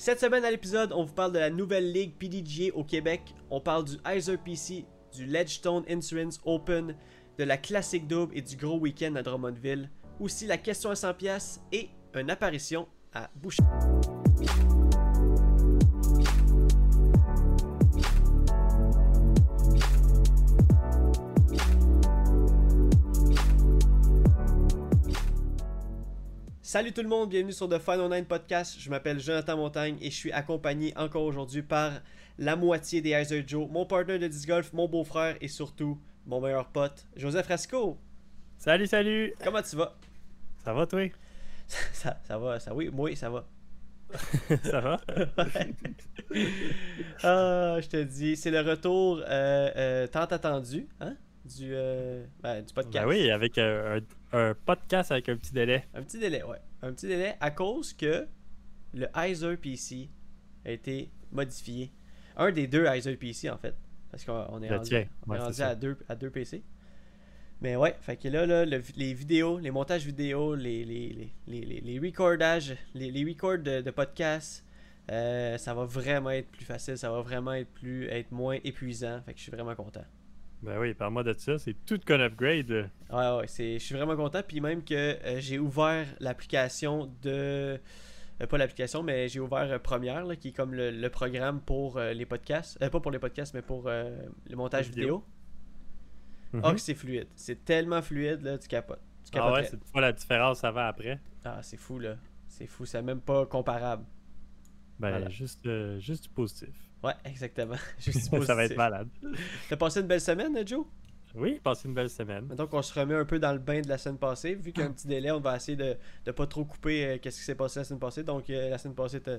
Cette semaine à l'épisode, on vous parle de la nouvelle ligue PDGA au Québec. On parle du Heiser PC, du Ledgestone Insurance Open, de la Classic Double et du gros week-end à Drummondville. Aussi la question à 100$ et une apparition à Boucher. Salut tout le monde, bienvenue sur The Final Nine Podcast. Je m'appelle Jonathan Montagne et je suis accompagné encore aujourd'hui par la moitié des Heiser Joe, mon partenaire de disc golf, mon beau-frère et surtout mon meilleur pote, Joseph Rasco. Salut, salut! Comment tu vas? Ça va, toi? Ça, ça va, ça oui, moi, ça va. ça va? ah, je te dis, c'est le retour euh, euh, tant attendu, hein? Du, euh, ben, du podcast. Ben oui, avec euh, un, un podcast avec un petit délai. Un petit délai, ouais. Un petit délai à cause que le Heiser PC a été modifié. Un des deux Heiser PC, en fait. Parce qu'on est Le rendu, tien, on est rendu à, deux, à deux PC. Mais ouais, fait que là, là le- les vidéos, les montages vidéo, les, les, les, les, les, les recordages, les, les records de, de podcasts, euh, ça va vraiment être plus facile, ça va vraiment être plus être moins épuisant. Fait que je suis vraiment content. Ben oui, parle-moi de ça, c'est tout qu'un upgrade. Ouais, ouais, c'est, je suis vraiment content. Puis même que euh, j'ai ouvert l'application de. euh, pas l'application, mais j'ai ouvert euh, Première, là, qui est comme le, le programme pour les podcasts. Pas pour les podcasts, mais pour le montage Les vidéo. Ah, que c'est fluide. C'est tellement fluide, là, tu capotes. Tu ah ouais, c'est vois la différence avant-après. Ah, c'est fou, là. C'est fou, c'est même pas comparable. Ben, Voilà. juste, juste du positif. Ouais, exactement. Juste ça va être malade. T'as passé une belle semaine, euh, Joe? Oui, passez une belle semaine. Donc on se remet un peu dans le bain de la semaine passée. Vu qu'il y a un petit délai, on va essayer de ne pas trop couper euh, qu'est-ce qui s'est passé la semaine passée. Donc euh, la semaine passée, t'as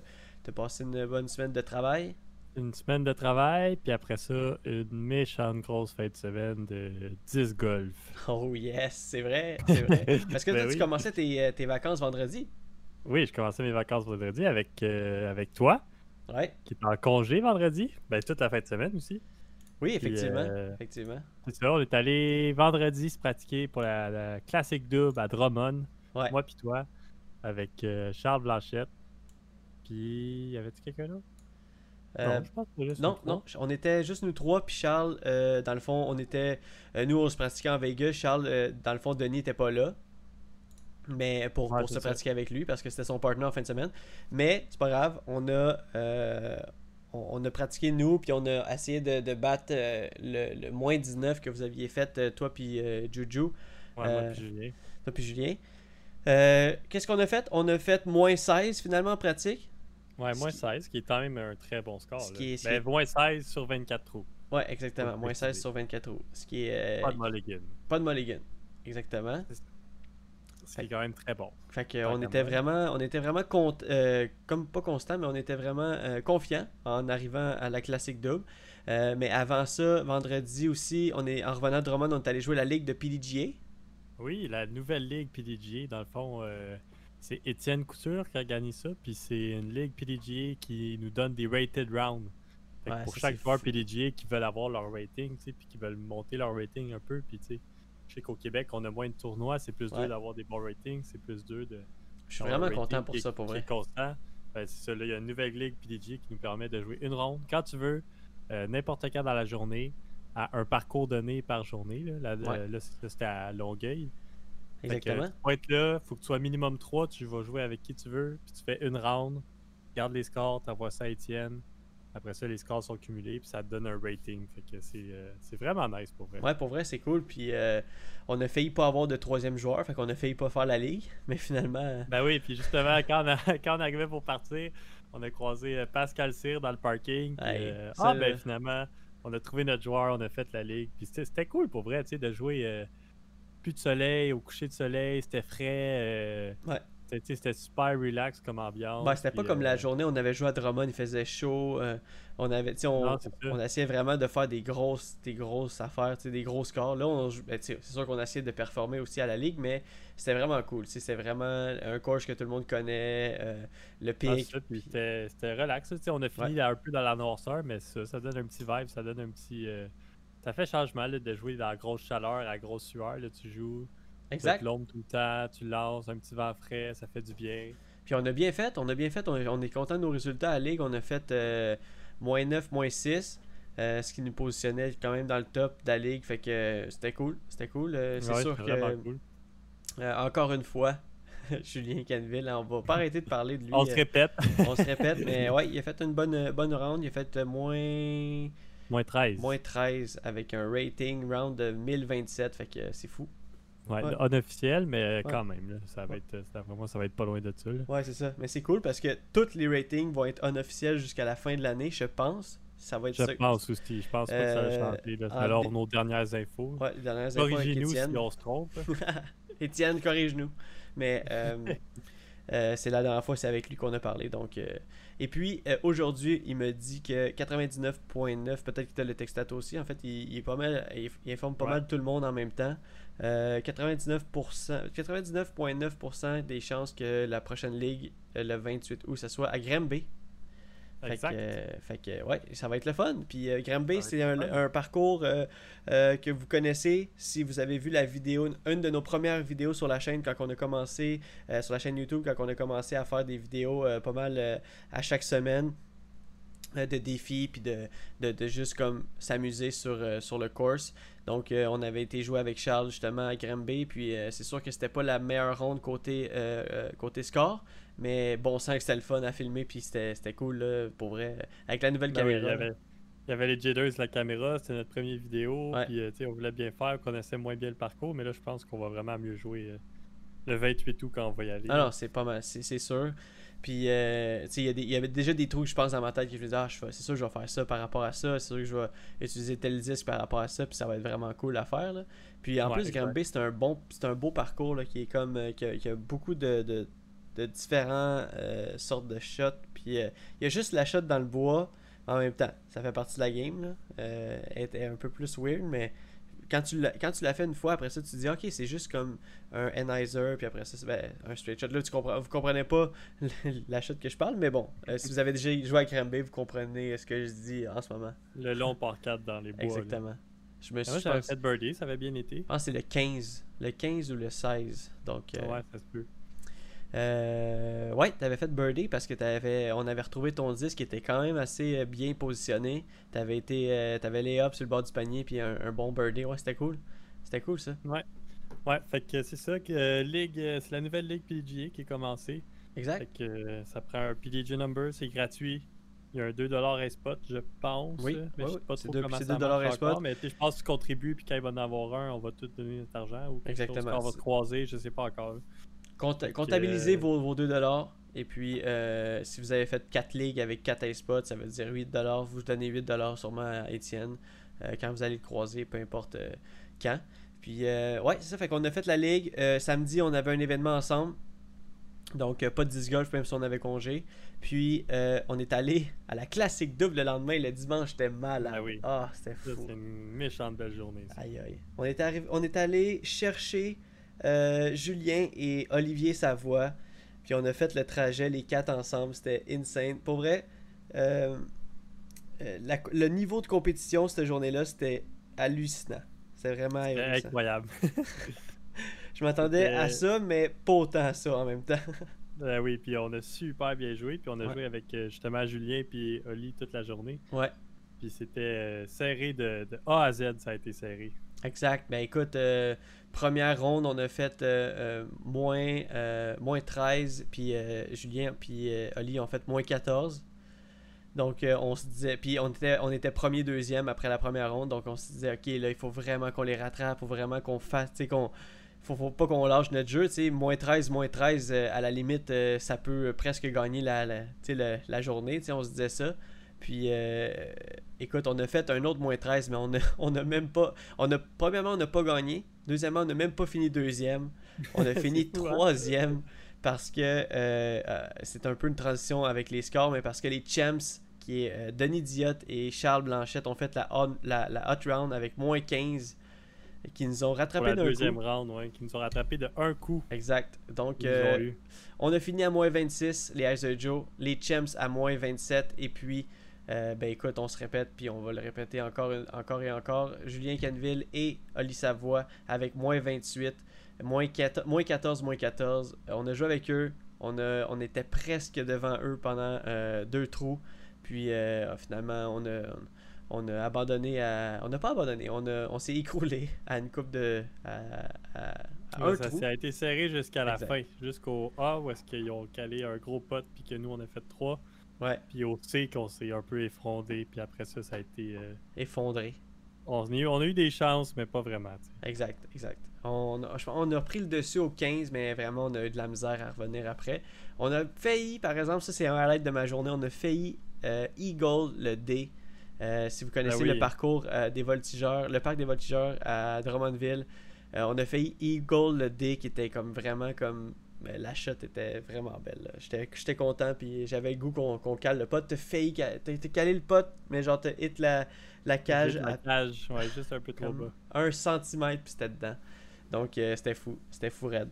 as passé une bonne semaine de travail. Une semaine de travail, puis après ça, une méchante grosse fin de semaine de 10 golf. Oh yes, c'est vrai, c'est vrai. Parce que Ben tu oui. commençais tes, euh, tes vacances vendredi. Oui, je commençais mes vacances vendredi avec, euh, avec toi, Ouais, qui est en congé vendredi. Ben, toute la fin de semaine aussi. oui, Puis, effectivement. euh, Effectivement. C'est ça, on est allé vendredi se pratiquer pour la, la Classic Double à Drummond. Ouais. Moi puis toi, avec euh, Charles Blanchette. Puis, y avait-tu quelqu'un d'autre? Euh, non, je pense que juste non, non, on était juste nous trois, puis Charles, euh, dans le fond, on était. nous, on se pratiquait en Vegas. Charles, dans le fond, Denis était pas là. Mais pour, Ouais, pour c'est se ça. pratiquer avec lui, parce que c'était son partenaire en fin de semaine. Mais c'est pas grave, on a. euh, on, on a pratiqué nous, puis on a essayé de, de battre euh, le, le moins 19 que vous aviez fait, euh, toi puis euh, Juju, Ouais, moi puis Julien. toi puis Julien. Qu'est-ce qu'on a fait? On a fait moins 16 finalement en pratique. Ouais, moins qui- 16, qui est quand même un très bon score. ce là. qui est- ce Ben, qui moins 16 sur 24 trous. Ouais, exactement. Moins 16 préciser. sur 24 trous. Ce qui est. Pas de mulligan. pas de mulligan. Exactement. Ce qui est quand même très bon. Fait que on était vraiment, on était vraiment euh, comme pas constant, mais on était vraiment euh, confiant en arrivant à la classique double. Euh, mais avant ça, vendredi aussi, on est en revenant de Drummond, on est allé jouer la ligue de PDGA. Oui, la nouvelle ligue PDGA, dans le fond, c'est Étienne Couture qui organise ça. Puis c'est une ligue PDGA qui nous donne des rated rounds. Ouais, pour ça, chaque c'est joueur. PDGA qui veulent avoir leur rating, puis qui veulent monter leur rating un peu, puis tu sais, je sais qu'au Québec, on a moins de tournois, c'est plus Ouais. dur d'avoir des bons ratings, c'est plus dur de. Je suis vraiment content pour qui ça, pour vrai. constant. Ben, c'est ça, là, il y a une nouvelle ligue PDGA qui nous permet de jouer une ronde quand tu veux, euh, n'importe quand dans la journée, à un parcours donné par journée. Là, Là, Ouais. là, c'est- là, c'était à Longueuil. Que, Exactement. tu vas être là, faut que tu sois minimum 3, tu vas jouer avec qui tu veux, puis tu fais une round, garde les scores, t'envoies ça à Étienne. Après ça, les scores sont cumulés, puis ça te donne un rating. Fait que c'est euh, vraiment nice pour vrai. Ouais, pour vrai, c'est cool. Puis euh, on a failli pas avoir de troisième joueur, fait qu'on a failli pas faire la ligue. Mais finalement, euh, Ben oui, puis justement, quand on, a- quand on arrivait pour partir, on a croisé Pascal Cyr dans le parking. puis, Hey, euh, ça, ah, ben finalement, on a trouvé notre joueur, on a fait la ligue. Puis c'était cool pour vrai, tu sais, de jouer plus de soleil, au coucher de soleil, c'était frais. euh, Ouais. C'était- super relax comme ambiance. ben, c'était pas puis, comme euh, la journée, on avait joué à Drummond, il faisait chaud. euh, on avait, on, Non, essayait vraiment de faire des grosses, des grosses affaires, des gros scores. Là, on ben, c'est sûr qu'on essayait de performer aussi à la ligue, mais c'était vraiment cool. C'était vraiment un coach que tout le monde connaît, euh, le Ah, pic. puis c'était c'était relax. On a fini un peu dans la noirceur, mais ça, ça donne un petit vibe, ça donne un petit. euh, Ça fait changement là, de jouer dans la grosse chaleur, à la grosse sueur. Là, tu joues, exact. l'ombre tout le temps, tu lances, un petit vent frais, ça fait du bien. Puis on a bien fait, on a bien fait, on, est content de nos résultats à la Ligue. On a fait euh, moins 9, moins 6. Euh, ce qui nous positionnait quand même dans le top de la ligue. Fait que c'était cool. C'était cool. c'est sûr que. encore une fois, Julien Canville, on va pas arrêter de parler de lui. on se répète. on se répète, mais ouais, il a fait une bonne, bonne round. Il a fait moins. Moins 13. Moins 13 avec un rating round de 1027. Fait que c'est fou. Ouais, unofficiel, mais quand même. ça, va être, vraiment, ça va être pas loin de ça. Ouais, c'est ça. Mais c'est cool parce que tous les ratings vont être unofficiels jusqu'à la fin de l'année, je pense. Ça va être je pense aussi. Je pense pas que ça va euh, changer. Alors, nos dernières infos. Ouais, les dernières infos. Corrigez-nous si on se trompe. Étienne, corrige-nous. Mais euh, euh, c'est la dernière fois, c'est avec lui qu'on a parlé. Donc, et puis, aujourd'hui, il me dit que 99.9, peut-être qu'il t'a le textato aussi. En fait, il, est pas mal, il, informe pas mal tout le monde en même temps. 99%, 99.9% des chances que la prochaine ligue, le 28 août, ça soit à Granby. Fait que, fait que, ouais, ça va être le fun. Puis euh, Granby, c'est un, parcours euh, euh, que vous connaissez. Si vous avez vu la vidéo, une de nos premières vidéos sur la chaîne quand on a commencé, sur la chaîne YouTube, quand on a commencé à faire des vidéos pas mal à chaque semaine de défis puis de, de, juste comme s'amuser sur, sur le course. Donc on avait été joué avec Charles justement à Granby. Puis c'est sûr que c'était pas la meilleure ronde côté, côté score, mais bon sang que c'était le fun à filmer, puis c'était cool, là, pour vrai. Avec la nouvelle ben caméra. il, y avait, les jitters, la caméra, c'était notre première vidéo, puis euh, on voulait bien faire, on connaissait moins bien le parcours, mais là, je pense qu'on va vraiment mieux jouer euh, le 28 août quand on va y aller. Ah non, c'est pas mal, c'est sûr. Puis, euh, il y, y, avait déjà des trucs, je pense, dans ma tête que je me disais, ah, c'est sûr que je vais faire ça par rapport à ça, c'est sûr que je vais utiliser tel disque par rapport à ça, puis ça va être vraiment cool à faire. Là. Puis, en plus, Grand B, c'est un, bon, un beau parcours là, qui est comme, qui a, beaucoup de de différentes euh, sortes de shots. Puis euh, il y a juste la shot dans le bois en même temps. Ça fait partie de la game. Là. Euh, elle est un peu plus weird, mais quand tu l'as fait une fois, après ça, tu te dis, ok, c'est juste comme un Enizer, puis après ça, c'est ben, un straight shot. Là, tu comprends, vous comprenez pas la shot que je parle, mais bon, si vous avez déjà joué à Cranberry, vous comprenez ce que je dis en ce moment. Le long par 4 dans les bois. Exactement. Je me ah, suis fait birdie, ça avait bien été. Ah, c'est le 15. Le 15 ou le 16. Donc, Ouais, ça se peut. Euh, ouais, t'avais fait birdie parce que t'avais, on avait retrouvé ton disque qui était quand même assez euh, bien positionné. T'avais été, euh, t'avais les ups sur le bord du panier puis un, bon birdie. Ouais, c'était cool. C'était cool ça. Ouais. Ouais, fait que c'est ça que euh, ligue, c'est la nouvelle ligue PDGA qui est commencée. Exact. Fait que ça prend un PDG number, c'est gratuit. Il y a un 2$ spot, je pense. Oui, mais je sais pas trop comment ça marche spot. mais je pense que tu contribues puis quand il va en avoir un, on va tout donner notre argent ou quelque Exactement. chose qu'on va se croiser, je sais pas encore comptabilisez vos, vos 2$. Et puis, euh, si vous avez fait 4 ligues avec 4 spots, ça veut dire 8$. Vous donnez 8$ sûrement à Étienne euh, quand vous allez le croiser, peu importe euh, quand. Puis, ouais, c'est ça. Fait qu'on a fait la ligue. samedi, on avait un événement ensemble. Donc, pas de 10 golf, même si on avait congé. Puis, on est allé à la classique double le lendemain. Le dimanche, j'étais mal. Ah oui. Ah, c'était fou. C'était une méchante belle journée. Aïe, aïe. On est, on est allé chercher euh, Julien et Olivier Savoie. Puis on a fait le trajet, les quatre ensemble. C'était insane. Pour vrai, euh, euh, le niveau de compétition cette journée-là, c'était hallucinant. C'est vraiment incroyable. Je m'attendais à ça, mais pas autant à ça en même temps. Ben oui, puis on a super bien joué. Puis on a joué avec justement Julien puis Oli toute la journée. Ouais. Puis c'était serré de, de, A à Z, ça a été serré. Exact. Ben écoute, Première ronde, on a fait euh, euh, moins, euh, moins 13, puis Julien puis Oli ont fait moins 14. Donc on se disait, puis on était, on était premier, deuxième après la première ronde, donc on se disait, ok, là, il faut vraiment qu'on les rattrape, il faut vraiment qu'on fasse, tu sais, qu'on, faut, faut, pas qu'on lâche notre jeu, tu sais, moins 13, moins 13, à la limite, ça peut presque gagner la, la, la, la journée, tu sais, on se disait ça. Puis, écoute, on a fait un autre moins 13, mais on a, on a même pas. On a, premièrement, on n'a pas gagné. Deuxièmement, on n'a même pas fini deuxième. On a fini troisième parce que euh, euh, c'est un peu une transition avec les scores, mais parce que les champs, qui est euh, Denis Diot et Charles Blanchette, ont fait la, la, hot round avec moins 15 qui nous ont rattrapé d'un deuxième round, ouais, qui nous ont rattrapé de un coup. Exact. Donc, on a fini à moins 26, les Ice Joe, les Champs à moins 27, et puis euh, ben écoute, on se répète, puis on va le répéter encore, encore et encore. Julien Canville et Oli Savoie avec moins 28, moins 14, moins 14, moins 14. on a joué avec eux On, a, on était presque devant eux pendant euh, deux trous. Puis euh, finalement, on a, on a abandonné à. On n'a pas abandonné, on, a, on s'est écroulé à une coupe de. à- à- à un ça, trou. ça a été serré jusqu'à la Exact. fin, jusqu'au A où est-ce qu'ils ont calé un gros pot puis que nous on a fait trois, Ouais, puis au C qu'on s'est un peu effondré, puis après ça ça a été, euh, effondré. on, a eu, on a eu des chances mais pas vraiment. Exact, exact. On a, on a pris le dessus au 15, mais vraiment, on a eu de la misère à revenir après. On a failli, par exemple, ça c'est un highlight de ma journée, on a failli euh, Eagle le D. Euh, si vous connaissez Ben oui. le parcours euh, des voltigeurs, le parc des voltigeurs à Drummondville, on a failli Eagle le D qui était comme vraiment comme. Ben, la shot était vraiment belle. J'étais content, puis j'avais le goût qu'on cale le pot. T'as failli, t'as calé le pot, mais genre t'as hit la, la cage à la cage, ouais, juste un peu trop bas. un centimètre puis c'était dedans. Donc euh, c'était fou, c'était fou raide.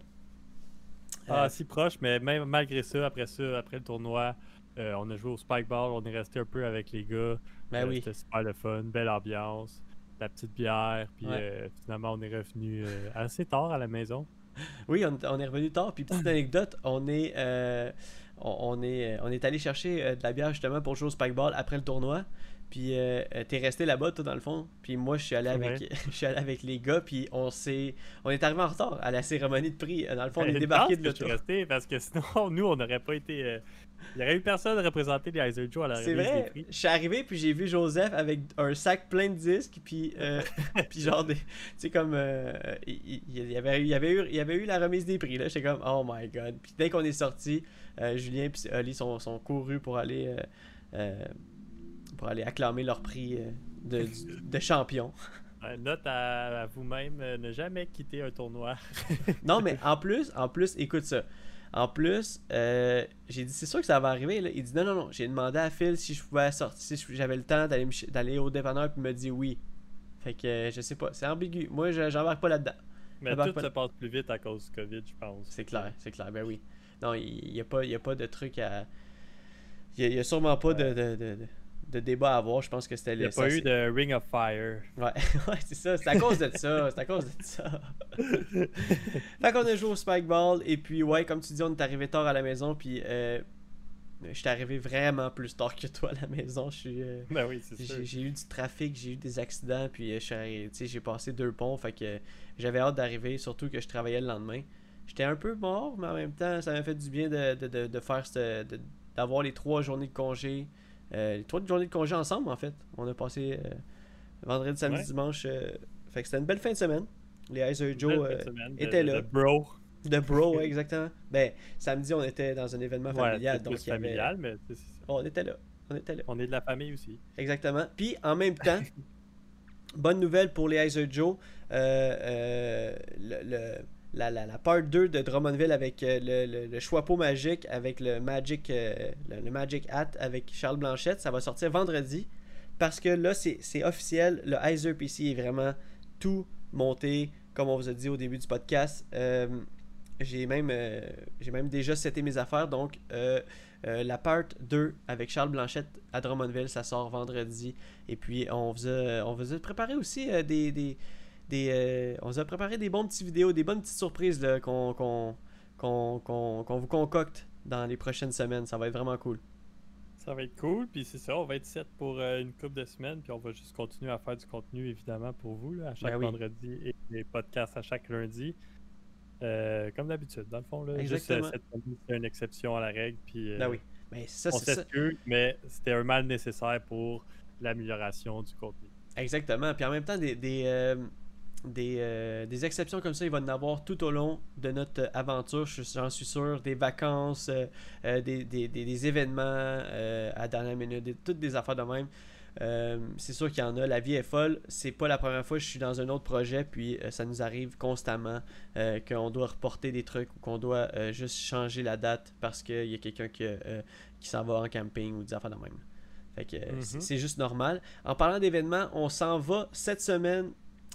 Ah, Euh, si proche, mais même malgré ça, après ça, après le tournoi, euh, on a joué au spike ball, on est resté un peu avec les gars. ben oui, C'était super le fun, belle ambiance, la petite bière, puis Ouais. finalement on est revenu assez tard à la maison. oui, on, on est revenu tard. Puis petite anecdote, on est, euh, on, on est, on est allé chercher euh, de la bière justement pour jouer au spikeball après le tournoi. Puis euh, euh, t'es resté là-bas toi dans le fond. Puis moi je suis allé avec, je suis allé avec les gars. Puis on s'est, on est arrivé en retard à la cérémonie de prix. Euh, Dans le fond on est débarqué de l'auto. resté parce que sinon, nous, on n'aurait pas été. Il n'y aurait eu personne de représenter les Heiser Joe à la C'est remise des vrai, prix. je suis arrivé puis j'ai vu Joseph avec un sac plein de disques puis euh, puis genre des tu sais comme euh, il, y avait eu il y avait eu il y avait eu la remise des prix là, j'étais comme oh my god. Puis dès qu'on est sorti, euh, Julien puis Oli sont, sont courus pour aller euh, pour aller acclamer leur prix de, du- de champion. Note à, à vous-même, ne jamais quitter un tournoi. Non mais en plus, en plus, écoute ça. En plus, euh, j'ai dit c'est sûr que ça va arriver. Là. Il dit non non non. J'ai demandé à Phil si je pouvais sortir, si j'avais le temps d'aller au dépanneur puis il me dit oui. Fait que euh, je sais pas, c'est ambigu. Moi je- j'embarque pas là-dedans. Mais tout se passe plus vite à cause du COVID, je pense. C'est clair, c'est clair. Ben oui. Non, il n'y a pas y a pas de truc à il y a, sûrement pas de, de, de, de- de débat à avoir. Je pense que c'était Il n'y a pas eu de Ring of Fire. Ouais, ouais c'est ça. C'est à cause de ça. C'est à cause de ça. fait qu'on a joué au Spikeball. Et puis, ouais, comme tu dis, on est arrivé tard à la maison. Puis, euh, je suis arrivé vraiment plus tard que toi à la maison. Je suis. euh, ben oui, c'est sûr. j'ai eu du trafic, j'ai eu des accidents, puis euh, j'ai passé deux ponts, fait que j'avais hâte d'arriver, surtout que je travaillais le lendemain. J'étais un peu mort, mais en même temps, ça m'a fait du bien de, de, de, de faire ce- de- d'avoir les trois journées de congé. Euh, les trois journées de congé ensemble, en fait. On a passé euh, vendredi, samedi, Ouais. dimanche. euh, fait que c'était une belle fin de semaine. Les Heiser Joe euh, de- là. de bro. de bro, exactement. Ben, samedi, on était dans un événement familial, donc plus il y avait- familial, mais on était là. On était là. on est de la famille aussi. Exactement. Puis en même temps, bonne nouvelle pour les Heiser Joe. le, le- la, part 2 de Drummondville avec euh, le, le, le magique, avec le Magic, euh, le, Magic Hat avec Charles Blanchette, ça va sortir vendredi. Parce que là, c'est officiel. Le Heiser PC est vraiment tout monté, comme on vous a dit au début du podcast. Euh, j'ai même, j'ai même déjà seté mes affaires. Donc, la part 2 avec Charles Blanchette à Drummondville, ça sort vendredi. Et puis, on vous a, on vous a préparé aussi des, des euh, on vous a préparé des bons petits vidéos, des bonnes petites surprises là, qu'on qu'on qu'on qu'on- qu'on vous concocte dans les prochaines semaines. Ça va être vraiment cool. Ça va être cool, puis c'est ça, on va être set pour euh, une couple de semaines, puis on va juste continuer à faire du contenu évidemment pour vous, là, à chaque Ben oui. vendredi et les podcasts à chaque lundi. Euh, comme d'habitude, dans le fond. Là, Juste, cette semaine, c'est une exception à la règle, puis euh, Ben oui. Mais ça, on c'est ça. s'excuse, mais c'était un mal nécessaire pour l'amélioration du contenu. Exactement. Puis en même temps, des, des, euh, des, euh, des exceptions comme ça, il va y en avoir tout au long de notre aventure, j'en suis sûr. Des vacances, euh, euh, des, des, des, événements euh, à dernière minute, toutes des affaires de même. C'est sûr qu'il y en a. La vie est folle. C'est pas la première fois que je suis dans un autre projet, puis ça nous arrive constamment qu'on doit reporter des trucs ou qu'on doit juste changer la date parce qu'il y a quelqu'un qui, qui s'en va en camping ou des affaires de même. Fait que c'est- c'est juste normal. En parlant d'événements, on s'en va cette semaine.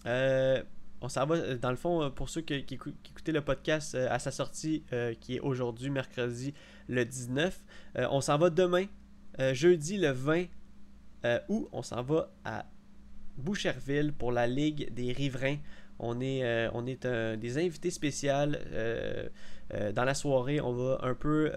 Euh, on s'en va, euh, dans le fond, euh, pour ceux qui, qui qui écoutaient le podcast à sa sortie, qui est aujourd'hui, mercredi, le 19. euh, on s'en va demain, jeudi, le 20 euh, août. On s'en va à Boucherville pour la Ligue des riverains. on est, on est des invités spéciaux. dans la soirée, on va un peu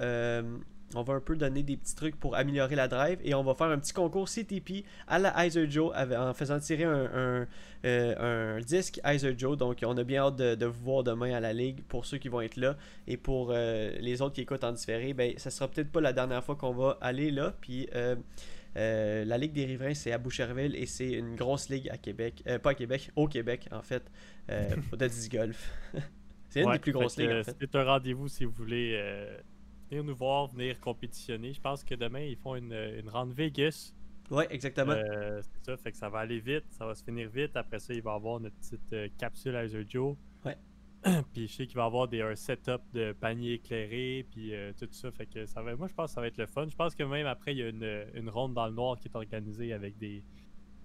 on va un peu donner des petits trucs pour améliorer la drive et on va faire un petit concours CTP à la Iser Joe en faisant tirer un, euh, disque Iser Joe. Donc on a bien hâte de, vous voir demain à la ligue pour ceux qui vont être là et pour euh, les autres qui écoutent en différé. Ben, ça sera peut-être pas la dernière fois qu'on va aller là. Puis euh, la Ligue des Riverains, c'est à Boucherville et c'est une grosse ligue à Québec. pas à Québec, au Québec en fait, de disc golf. c'est une des plus grosses ligues en fait. C'est un rendez-vous si vous voulez venir nous voir, venir compétitionner. Je pense que demain, ils font une, une Vegas. Oui, exactement. Euh, c'est ça, fait que ça va aller vite, ça va se finir vite. Après ça, il va y avoir notre petite euh, capsule Iser Joe. Ouais. puis je sais qu'il va y avoir des, un setup de panier éclairé, puis euh, tout ça. Fait que ça va, moi, je pense que ça va être le fun. Je pense que même après, il y a une, une ronde dans le noir qui est organisée avec des,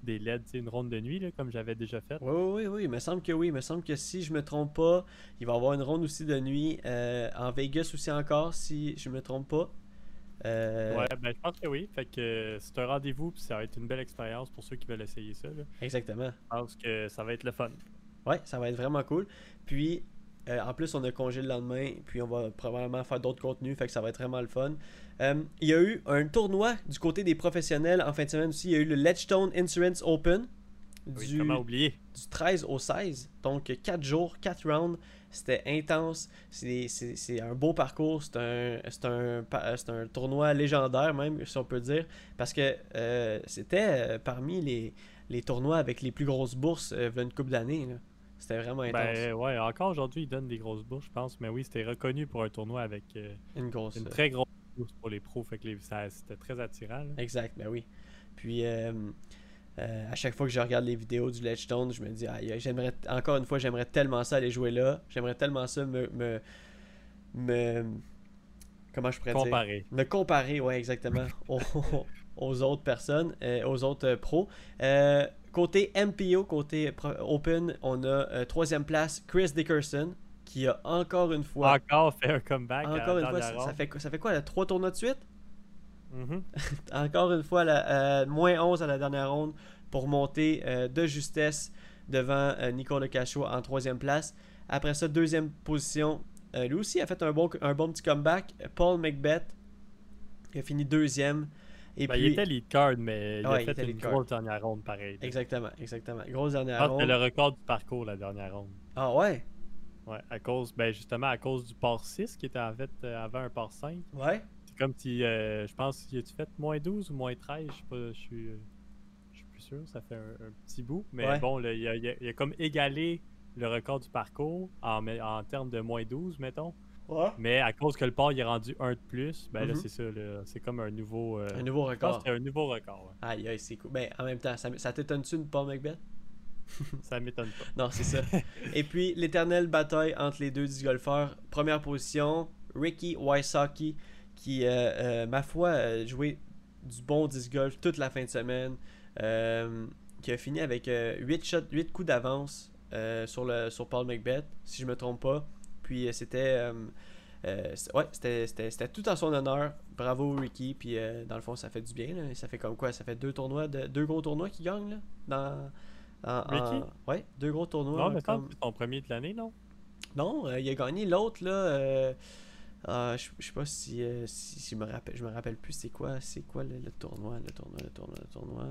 des LED, une ronde de nuit, là, comme j'avais déjà fait. Oui, oui, oui, il me semble que oui. Il me semble que si je me trompe pas, il va y avoir une ronde aussi de nuit euh, en Vegas aussi encore, si je me trompe pas. Euh... Ouais, ben je pense que oui. Fait que c'est un rendez-vous, puis ça va être une belle expérience pour ceux qui veulent essayer ça. Exactement. Je pense que ça va être le fun. Ouais, ça va être vraiment cool. Puis, euh, en plus, on a congé le lendemain, puis on va probablement faire d'autres contenus, fait que ça va être vraiment le fun. Euh, il y a eu un tournoi du côté des professionnels en fin de semaine aussi. Il y a eu le Ledgestone Insurance Open. Du, du 13 au 16. Donc 4 jours, 4 rounds. C'était intense. C'est un beau parcours. C'est un, un, un, tournoi légendaire, même, si on peut dire. Parce que euh, c'était parmi les, les, tournois avec les plus grosses bourses euh, une couple d'années. C'était vraiment intense. Ben, ouais, encore aujourd'hui, ils donnent des grosses bourses, je pense. Mais oui, c'était reconnu pour un tournoi avec euh, une, grosse, une très grosse pour les pros. Fait que c'était très attirant. Exact, ben oui. Puis, euh, euh, à chaque fois que je regarde les vidéos du Ledgestone, je me dis, j'aimerais, encore une fois, j'aimerais tellement ça aller jouer là. J'aimerais tellement ça me, me, me comment je pourrais comparer. Me comparer, ouais, exactement, aux, autres personnes, aux autres pros. Côté MPO, côté Open, on a euh, troisième place Chris Dickerson qui a encore une fois. Encore fait un comeback. Encore une fois, ça, fait, ça fait quoi, trois tournois de suite? Mm-hmm. Encore une fois, la, euh, moins 11 à la dernière ronde pour monter euh, de justesse devant Nicole Cachot en troisième place. Après ça, deuxième position. lui aussi a fait un bon, un bon petit comeback. Paul McBeth qui a fini deuxième. Et ben, Il était lead card, mais il a fait une grosse dernière ronde pareil. Exactement, exactement. Grosse dernière ronde. C'était le record du parcours la dernière ronde. Ah ouais? Ouais, à cause, ben justement à cause du port 6 qui était en fait euh, avant un port 5. Ouais. C'est comme si, euh, je pense, y a-tu fait moins 12 ou moins 13 Je sais pas, je suis, euh, je suis plus sûr, ça fait un, petit bout. Mais bon, il, a, il, a, comme égalé le record du parcours en, en termes de moins 12, mettons. Mais à cause que le port il est rendu un de plus, ben là, mhm. c'est ça. C'est comme un nouveau. Euh, un nouveau record. C'est un nouveau record. Aïe, aïe, c'est cool. Ben, en même temps, ça, ça t'étonne-tu de Paul McBeth Ça m'étonne pas. non, c'est ça. Et puis, l'éternelle bataille entre les deux disc golfeurs. Première position, Ricky Wysocki, qui, euh, euh, ma foi, a joué du bon disc golf toute la fin de semaine. qui a fini avec 8, shots, 8 coups d'avance sur, le, sur Paul McBeth, si je me trompe pas. Puis euh, c'était. Euh, euh, ouais, c'était tout en son honneur. Bravo Ricky. Puis dans le fond, ça fait du bien. Ça fait comme quoi? Ça fait deux tournois, de, deux gros tournois qui gagnent là, dans, Ricky Ouais, deux gros tournois. Non, mais comme... c'est ton premier de l'année, non? Non, il a gagné l'autre là. je, je sais pas si, si, je me rappelle, je me rappelle plus c'est quoi, c'est quoi le, tournoi, le tournoi, le tournoi, le tournoi.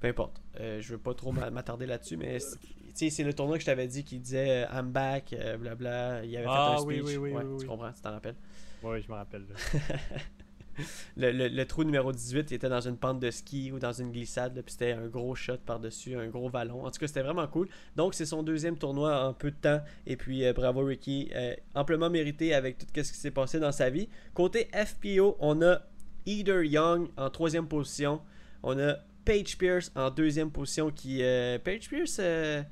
Peu importe. Euh, je veux pas trop m'attarder là-dessus, mais c'est le tournoi que je t'avais dit qui disait euh, I'm back, euh, blabla. Il avait fait ah un speech. Oui, oui, oui, Tu comprends, tu t'en rappelles? Oui, je me rappelle. le, trou numéro 18 il était dans une pente de ski ou dans une glissade, puis c'était un gros shot par-dessus, un gros vallon. En tout cas, c'était vraiment cool. Donc, c'est son deuxième tournoi en peu de temps. Et puis, bravo Ricky, amplement mérité avec tout ce qui s'est passé dans sa vie. Côté FPO, on a Eder Young en troisième position. On a Paige Pierce en deuxième position. Qui, euh, Paige Pierce, euh,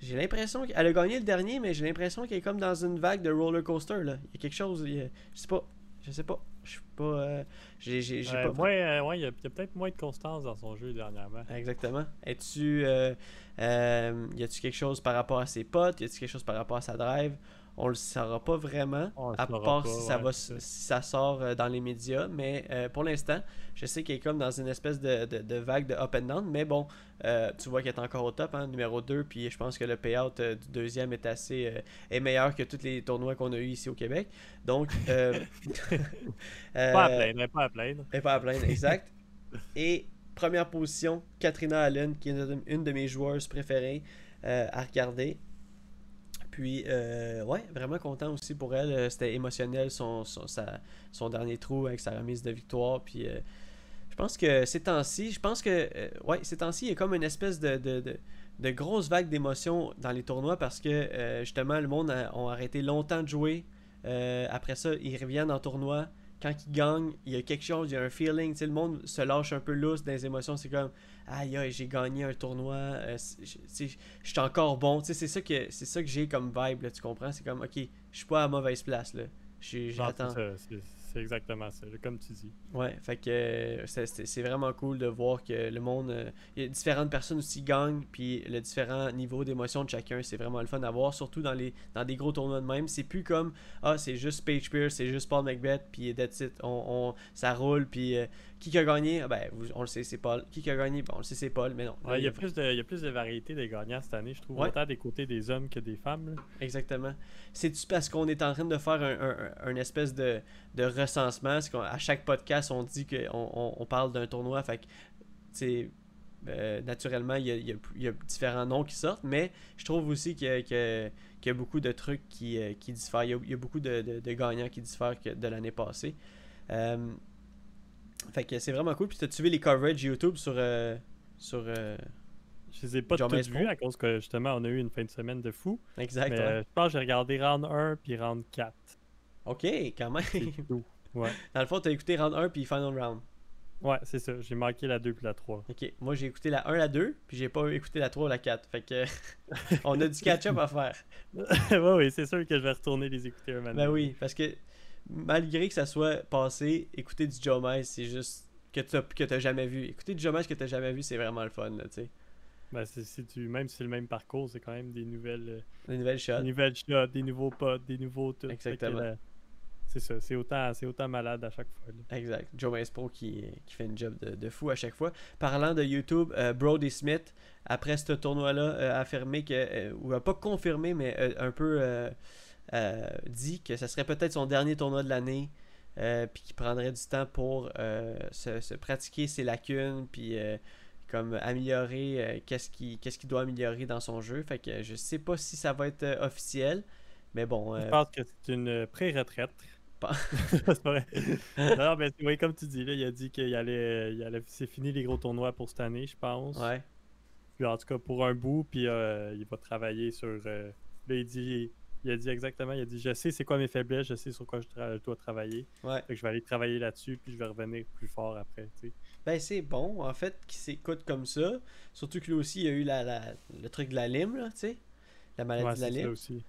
j'ai l'impression qu'elle a gagné le dernier, mais j'ai l'impression qu'elle est comme dans une vague de roller coaster. Là. Il y a quelque chose, je sais pas. Je sais pas. Je suis pas. Euh, j'ai, j'ai, pas... ouais, il y a, peut-être moins de constance dans son jeu dernièrement. Exactement. Es-tu. y a-tu quelque chose par rapport à ses potes? Y a-tu quelque chose par rapport à sa drive? On le saura pas vraiment, On à part pas, si, ça va, si ça. sort euh, dans les médias. Mais euh, pour l'instant, je sais qu'il est comme dans une espèce de, de- de vague de up and down. Mais bon, euh, tu vois qu'il est encore au top, hein, numéro 2. Puis je pense que le payout euh, du deuxième est assez est meilleur que tous les tournois qu'on a eu ici au Québec. Donc, euh, Pas à plaindre, hein, pas à plaindre. pas à plaindre, exact. Et première position, Katrina Allen, qui est une de- mes joueuses préférées à regarder. Puis, euh, ouais, vraiment content aussi pour elle. Euh, C'était émotionnel son, son, sa- son dernier trou avec sa remise de victoire. Puis, euh, je pense que ces temps-ci, je pense que, ouais, ces temps-ci, il y a comme une espèce de, de, de, de grosse vague d'émotions dans les tournois parce que, justement, le monde a, arrêté longtemps de jouer. Après ça, ils reviennent en tournoi quand ils gagnent, il y a quelque chose, il y a un feeling, tu sais, le monde se lâche un peu lousse dans les émotions, c'est comme aïe j'ai gagné un tournoi, euh, je suis encore bon, tu sais, c'est ça que c'est ça que j'ai comme vibe là, tu comprends, c'est comme OK, je suis pas à mauvaise place là. J'attends. C'est exactement ça, comme tu dis. Ouais, fait que euh, c'est- vraiment cool de voir que le monde, euh, il y a différentes personnes aussi gagnent, puis le différent niveau d'émotion de chacun, c'est vraiment le fun à voir, surtout dans les dans des gros tournois de même. C'est plus comme ah c'est juste Paige Pierce, c'est juste Paul Macbeth, puis that's on, on- ça roule, puis euh, qui a gagné, Ah ben on le sait c'est Paul, qui a gagné, on le sait c'est Paul, mais non. Ouais, il, y a plus de, il y a plus de variété des gagnants cette année, je trouve, Ouais. autant des côtés des hommes que des femmes. là. Exactement. C'est-tu parce qu'on est en train de faire un, un- un espèce de, de recensement? Qu'à chaque podcast, on dit qu'on on, on parle d'un tournoi. Fait que, euh, naturellement, il y a, il y a- il y a différents noms qui sortent, mais je trouve aussi qu'il y a, y beaucoup de trucs qui, euh, qui diffèrent. Il y a, il y a beaucoup de, de- de gagnants qui diffèrent que de l'année passée. Euh, fait que c'est vraiment cool. Puis, t'as-tu vu les coverages YouTube sur. euh, sur euh, Je les ai pas toutes vues à cause que justement on a eu une fin de semaine de fou. exact. mais ouais. euh, je pense que j'ai regardé round 1 puis round 4. Ok, quand même. Tout. Ouais. Dans le fond, t'as écouté round 1 puis final round. Ouais, c'est ça. J'ai manqué la 2 puis la 3. Ok, moi j'ai écouté la 1, la 2, puis j'ai pas écouté la 3 ou la 4. Fait que on a du catch-up à faire. ouais, oui, c'est sûr que je vais retourner les écouter un moment. Ben oui, parce que malgré que ça soit passé, écouter du Joe c'est juste que t'as que t'as jamais vu. Écouter du Joe Mice que t'as jamais vu, c'est vraiment le fun, là, tu sais. Ben, si tu, même si c'est le même parcours, c'est quand même des nouvelles, euh, Les nouvelles shots. des nouvelles shots, des nouveaux potes, des nouveaux tout. Que, Exactement. euh, c'est ça, c'est autant, autant malade à chaque fois. là. Exact. Joe Mice Pro qui, qui fait une job de, de fou à chaque fois. Parlant de YouTube, euh, Brody Smith, après ce tournoi-là, euh, a affirmé que, euh, ou a pas confirmé, mais un peu dit que ça serait peut-être son dernier tournoi de l'année, euh, puis qu'il prendrait du temps pour euh, se, se pratiquer ses lacunes, puis euh, comme améliorer euh, qu'est-ce qu'il doit améliorer dans son jeu. Fait que je sais pas si ça va être euh, officiel, mais bon. Je euh, pense que c'est une euh, pré-retraite. Pas- c'est pas vrai. non, mais oui, comme tu dis, là, il a dit qu'il allait, il allait c'est fini les gros tournois pour cette année, je pense. ouais. Puis en tout cas pour un bout, puis euh, il va travailler sur. euh, là, il dit, il a dit exactement, il a dit, je sais c'est quoi mes faiblesses, je sais sur quoi je, tra- je dois travailler. Ouais. Fait que je vais aller travailler là-dessus, puis je vais revenir plus fort après. Ben c'est bon, en fait, qu'il s'écoute comme ça. Surtout que lui aussi, il a eu la, la- le truc de la lime, là, tu sais. La maladie Ouais, de la lime. aussi.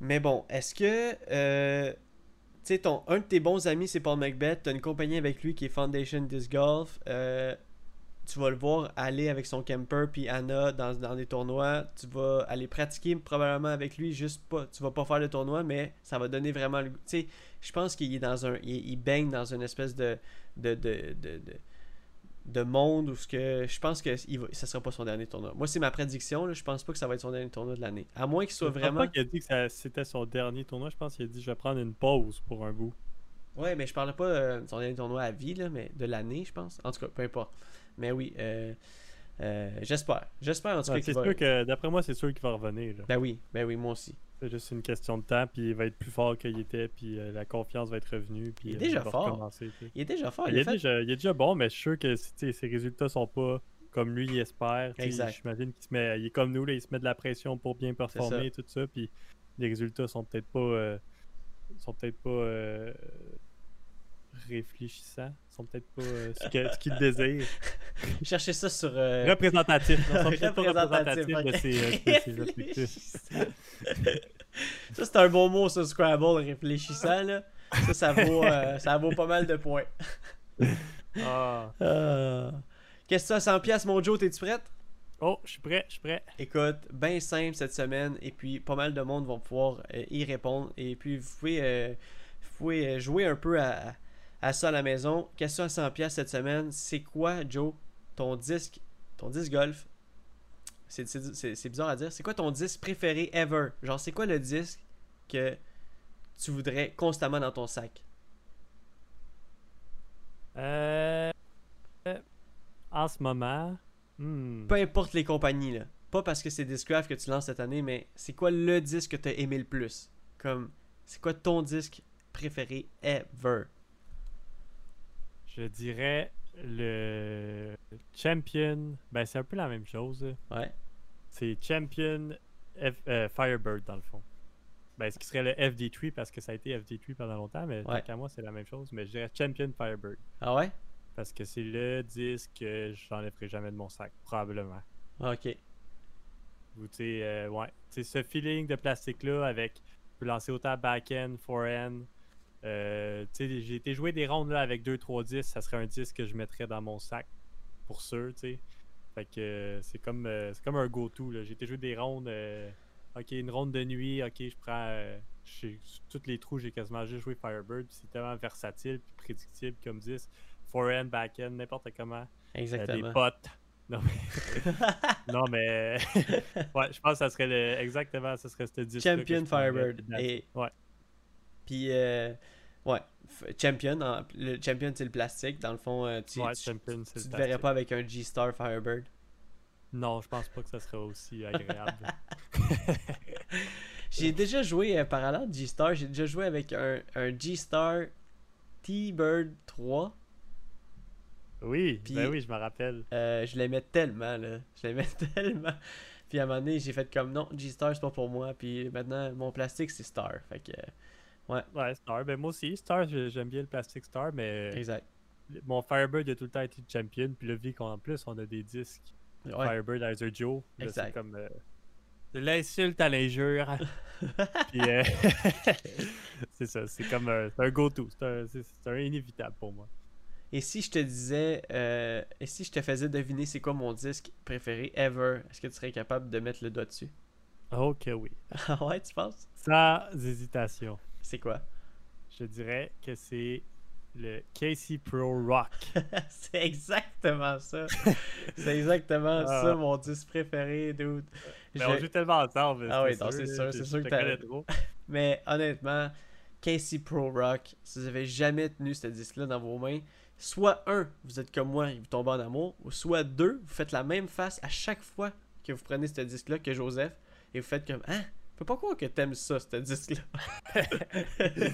Mais bon, est-ce que... euh, tu sais, ton, un de tes bons amis, c'est Paul Macbeth. T'as une compagnie avec lui qui est Foundation Disc Golf. Euh, tu vas le voir aller avec son camper puis Anna dans, dans des tournois. Tu vas aller pratiquer probablement avec lui. Juste pas... Tu vas pas faire le tournoi, mais ça va donner vraiment le... Tu sais, je pense qu'il est dans un... Il, il baigne dans une espèce de... de, de, de, de de monde où ce que je pense que il va, ça sera pas son dernier tournoi. Moi c'est ma prédiction là, je pense pas que ça va être son dernier tournoi de l'année. À moins qu'il soit Je pense vraiment pas qu'il a dit que c'était son dernier tournoi, je pense qu'il a dit je vais prendre une pause pour un bout. Ouais, mais je parlais pas euh, de son dernier tournoi à vie là, mais de l'année, je pense. En tout cas, peu importe. Mais oui, euh, euh, j'espère. J'espère en tout cas c'est va sûr que d'après moi, c'est sûr qu'il va revenir. là. Ben oui, ben oui, moi aussi. C'est juste une question de temps, puis il va être plus fort qu'il était, puis euh, la confiance va être revenue, puis Il est déjà fort. Il est déjà fort, il, est fait- déjà, il est déjà bon, mais je suis sûr que ses résultats sont pas comme lui il espère. J'imagine qu'il se met, il est comme nous, là, il se met de la pression pour bien performer et tout ça, puis les résultats sont peut-être pas, euh, sont peut-être pas euh, réfléchissants, sont peut-être pas ce qu'il désire. Cherchez ça sur euh, non, représentatif, représentatifs de ses, euh, de ses objectifs. ça c'est un bon mot sur Scrabble réfléchissant là. Ça ça vaut euh, ça vaut pas mal de points. Ah. Euh, Qu'est-ce que ça 100 pièces mon Joe, t'es-tu prête? Oh, je suis prêt, je suis prêt. Écoute, bien simple cette semaine, et puis pas mal de monde vont pouvoir euh, y répondre. Et puis vous pouvez, euh, vous pouvez jouer un peu à, à ça à la maison. Question à 100$ cette semaine. C'est quoi, Joe, ton disque, ton disque golf C'est- bizarre à dire. C'est quoi ton disque préféré ever? Genre, c'est quoi le disque que tu voudrais constamment dans ton sac? Euh, euh, en ce moment, hmm, Peu importe les compagnies, là. Pas parce que c'est Discraft que tu lances cette année, mais c'est quoi le disque que tu as aimé le plus? Comme, c'est quoi ton disque préféré ever? Je dirais le Champion. Ben, c'est un peu la même chose. Ouais. C'est Champion F- euh, Firebird dans le fond. Ben, ce qui serait le FD3 parce que ça a été FD3 pendant longtemps, mais Ouais. qu'à moi, c'est la même chose. Mais je dirais Champion Firebird Ah ouais? Parce que c'est le disque que j'enlèverai jamais de mon sac, probablement. Ok. Ou tu sais, euh, ouais. Tu sais, ce feeling de plastique-là avec. Tu peux lancer autant back-end, forehand. Euh, j'ai été jouer des rondes là, avec 2-3 disques. Ça serait un disque que je mettrais dans mon sac. Pour sûr, tu sais. Fait que euh, c'est comme, euh, c'est comme un go-to. là. J'ai été jouer des rondes. ok, une ronde de nuit. Ok, je prends. tous les trous, j'ai quasiment juste joué Firebird. C'est tellement versatile puis prédictible comme disque. Forehand, back-end, n'importe comment. Euh, des Exactement. potes. Non mais, non, mais... ouais, je pense que ça serait le... exactement, ça serait ce disque Champion Firebird. Et- Ouais, Puis, euh, ouais. Champion, le Champion, c'est le plastique. Dans le fond, euh, tu, ouais, tu, Champion, tu le te verrais pas avec un G-Star Firebird? Non, je pense pas que ça serait aussi agréable. J'ai déjà joué, euh, parallèle de G-Star, j'ai déjà joué avec un, un G-Star T-Bird 3. oui, Puis- ben oui, je me rappelle. Euh, je l'aimais tellement, là. Je l'aimais tellement. Puis à un moment donné, j'ai fait comme non, G-Star, c'est pas pour moi. Puis maintenant, mon plastique, c'est Star. Fait que, Ouais, Star, ben moi aussi, Star, j'ai- j'aime bien le plastique Star, mais exact. mon Firebird a tout le temps été Champion, puis là, vu qu'en plus, on a des disques Ouais. Firebird Iser Joe, Exact. c'est comme... euh, de l'insulte à l'injure. Puis, euh, c'est ça, c'est comme un, c'est un go-to, c'est un, un inévitable pour moi. Et si je te disais, euh, et si je te faisais deviner c'est quoi mon disque préféré ever, est-ce que tu serais capable de mettre le doigt dessus? Ok, oui. Ah ouais, tu penses? Sans hésitation, C'est quoi? Je dirais que c'est le KC Pro Rock. C'est exactement ça. c'est exactement Ah. ça, mon disque préféré, dude. Mais on Je- joue tellement ensemble. Ah oui, c'est sûr, c'est sûr que t'as- trop. Mais honnêtement, Casey Pro Rock, si vous avez jamais tenu ce disque-là dans vos mains, soit un, vous êtes comme moi et vous tombez en amour, ou soit deux, vous faites la même face à chaque fois que vous prenez ce disque-là que Joseph, et vous faites comme je peux pas croire que t'aimes ça, ce disque-là.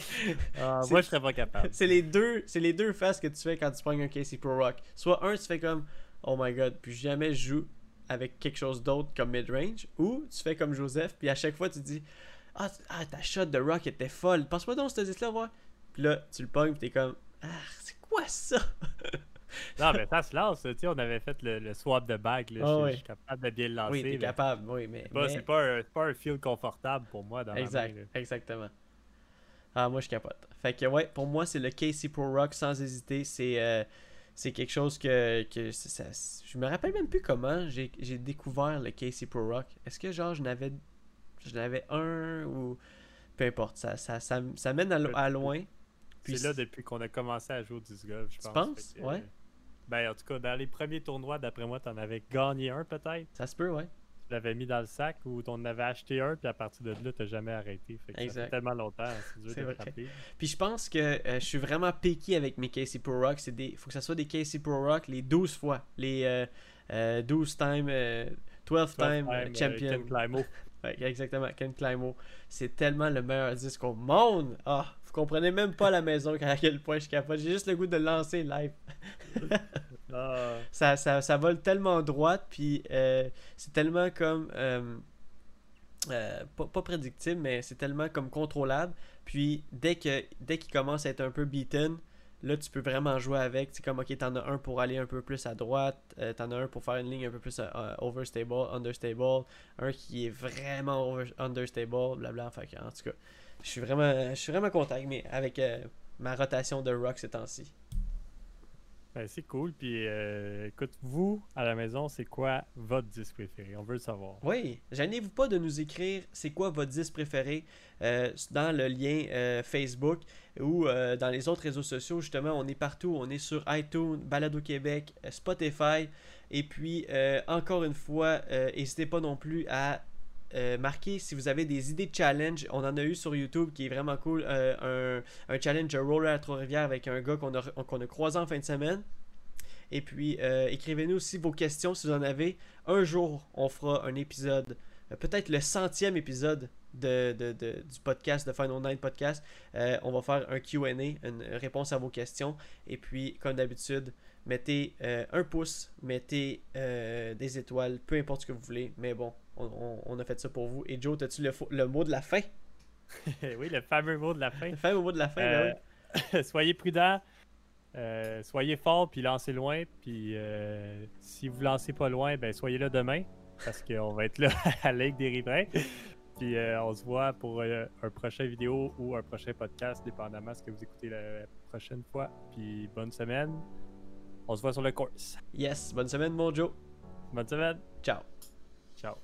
Ah, moi, je serais pas capable. c'est les deux, c'est les deux faces que tu fais quand tu prends un Casey Pro Rock. Soit un, tu fais comme Oh my god, puis jamais je joue avec quelque chose d'autre comme mid-range, ou tu fais comme Joseph, puis à chaque fois tu dis Ah, ah, ta shot de rock était folle, passe-moi donc ce disque-là, voir. Puis là, tu le pognes, puis t'es comme Ah, c'est quoi ça Non, mais ça se lance. Tu sais, on avait fait le, le swap de bague. Là, Ah je, suis capable de bien le lancer. Oui, t'es mais capable, oui, mais. C'est pas, mais- c'est pas, un- pas un feel confortable pour moi dans Exact, ma main. exactement. Ah, moi je capote. Fait que ouais, pour moi c'est le Casey Pro Rock sans hésiter. C'est euh, c'est quelque chose que, que ça- je me rappelle même plus comment j'ai découvert le Casey Pro Rock. Est-ce que genre je n'avais je n'avais un ou peu importe, ça, ça, ça, ça mène à, lo- à loin. Puis C'est là depuis qu'on a commencé à jouer au disc golf, je Tu pense. penses? Fait que, Ouais. Ben, en tout cas, dans les premiers tournois, d'après moi, t'en avais gagné un peut-être. Ça se peut, ouais. Tu l'avais mis dans le sac ou t'en avais acheté un, puis à partir de là, t'as jamais arrêté. Fait que ça Exact. fait tellement longtemps, c'est dur de frapper. Puis je pense que euh, je suis vraiment piqué avec mes Casey Pro Rock. C'est des, faut que ça soit des Casey Pro Rock les 12 fois. Les euh, euh, 12 time, euh, 12 time, euh, Time, euh, champion. Ken Climo. Ouais, exactement, Ken Climo. C'est tellement le meilleur disque au monde. Ah, vous comprenez même pas la maison à quel point je suis capable. J'ai juste le goût de lancer live. Ah, Ça, ça, ça vole tellement droite, puis euh, c'est tellement comme. euh, euh, pas, pas prédictible, mais c'est tellement comme contrôlable. Puis dès que dès qu'il commence à être un peu beaten, là tu peux vraiment jouer avec. C'est comme ok, t'en as un pour aller un peu plus à droite, euh, t'en as un pour faire une ligne un peu plus euh, overstable, understable, un qui est vraiment over- understable, blabla. Fait que, en tout cas, je suis vraiment, je suis vraiment content avec, avec euh, ma rotation de rock ces temps-ci. Ben, c'est cool. Puis euh, écoute, vous, à la maison, c'est quoi votre disque préféré? On veut le savoir. Oui, gênez-vous pas de nous écrire c'est quoi votre disque préféré euh, dans le lien euh, Facebook ou euh, dans les autres réseaux sociaux. Justement, on est partout. On est sur iTunes, Balado Québec, Spotify. Et puis, encore une fois, n'hésitez pas non plus à euh, marquer si vous avez des idées de challenge. On en a eu sur YouTube qui est vraiment cool. euh, un, un challenge roller à Trois-Rivières avec un gars qu'on a, croisé en fin de semaine. Et puis, euh, écrivez-nous aussi vos questions si vous en avez. Un jour, on fera un épisode, euh, peut-être le centième épisode de, du podcast, de Final Night Podcast. On va faire un QA, une réponse à vos questions. Et puis, comme d'habitude, mettez euh, un pouce, mettez euh, des étoiles, peu importe ce que vous voulez. Mais bon, on, on- on a fait ça pour vous. Et Joe, as-tu le, le mot de la fin? Oui, le fameux mot de la fin. Le fameux mot de la fin, ben oui. Euh, soyez prudents, soyez forts, puis lancez loin. Puis si vous lancez pas loin, ben soyez là demain, parce qu'on va être là à la Ligue des Riverains. Puis on se voit pour un prochain vidéo ou un prochain podcast, dépendamment de ce que vous écoutez la prochaine fois. Puis bonne semaine. On se voit sur le course. Yes, bonne semaine, mon Joe. Bonne semaine. Ciao. Ciao.